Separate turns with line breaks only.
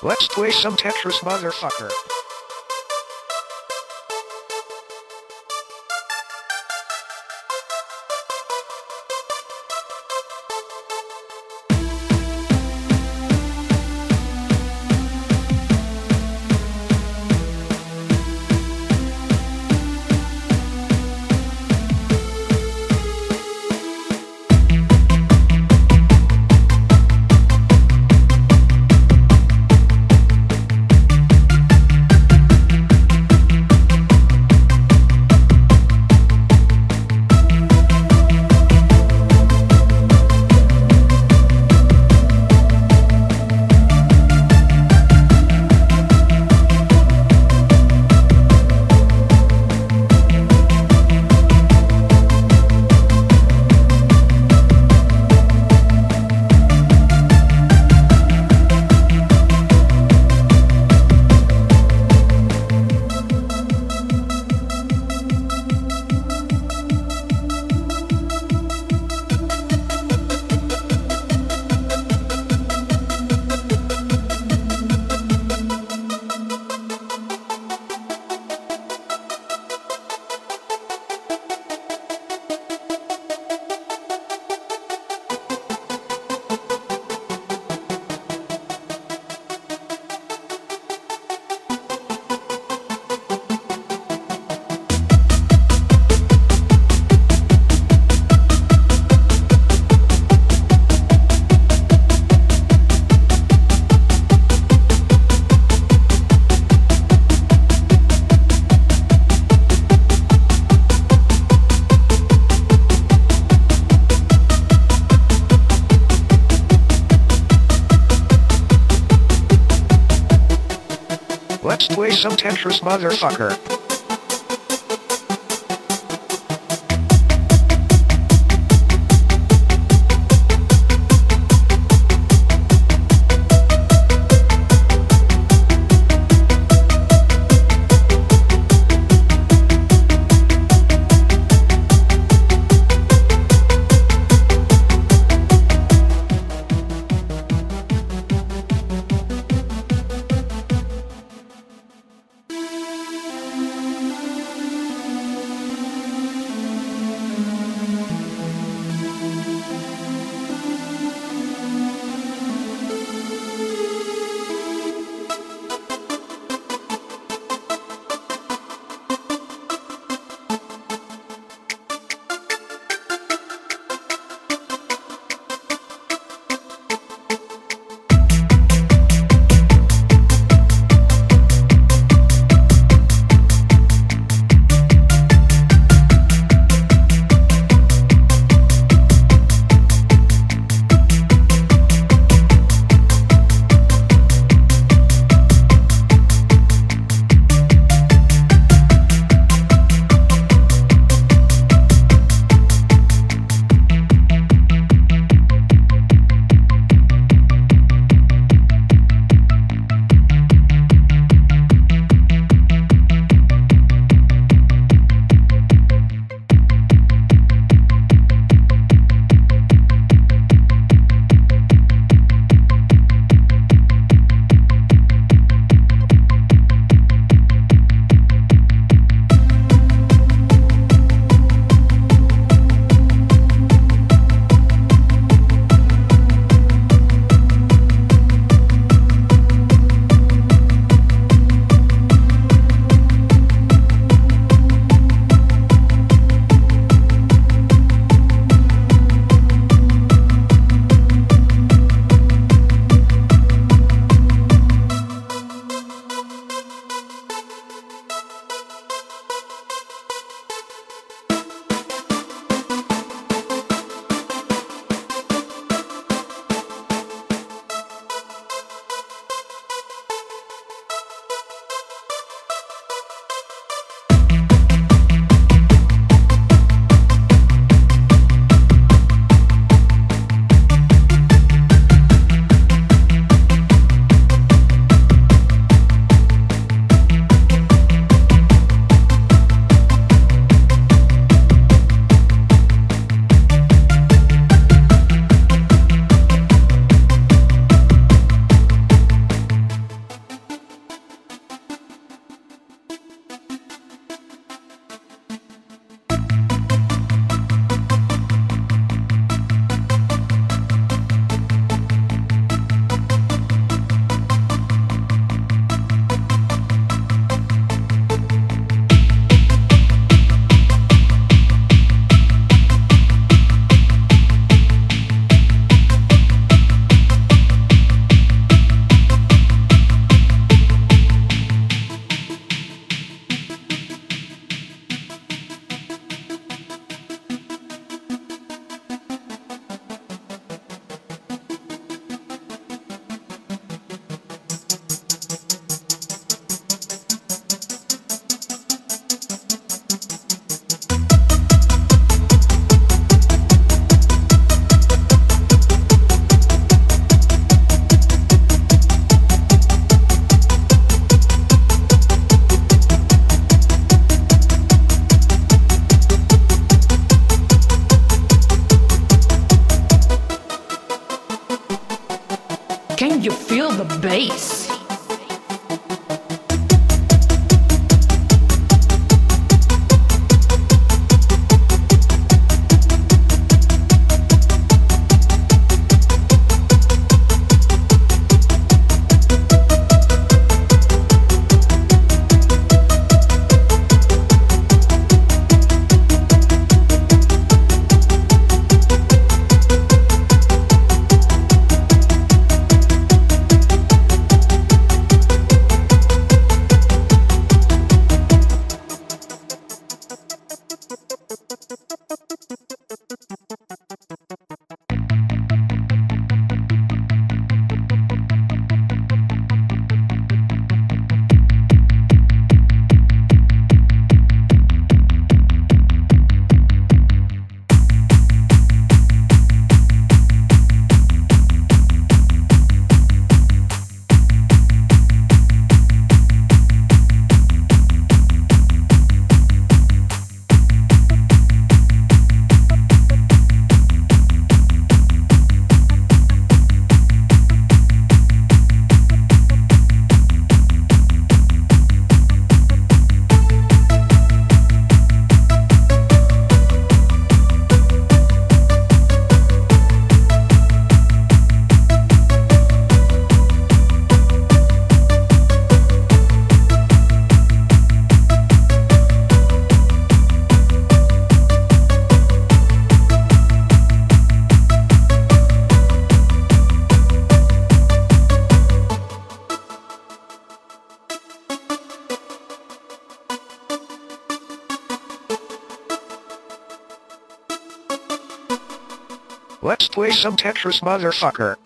Let's play some Tetris, motherfucker. Some Tetris, motherfucker. Let's play some Tetris, motherfucker.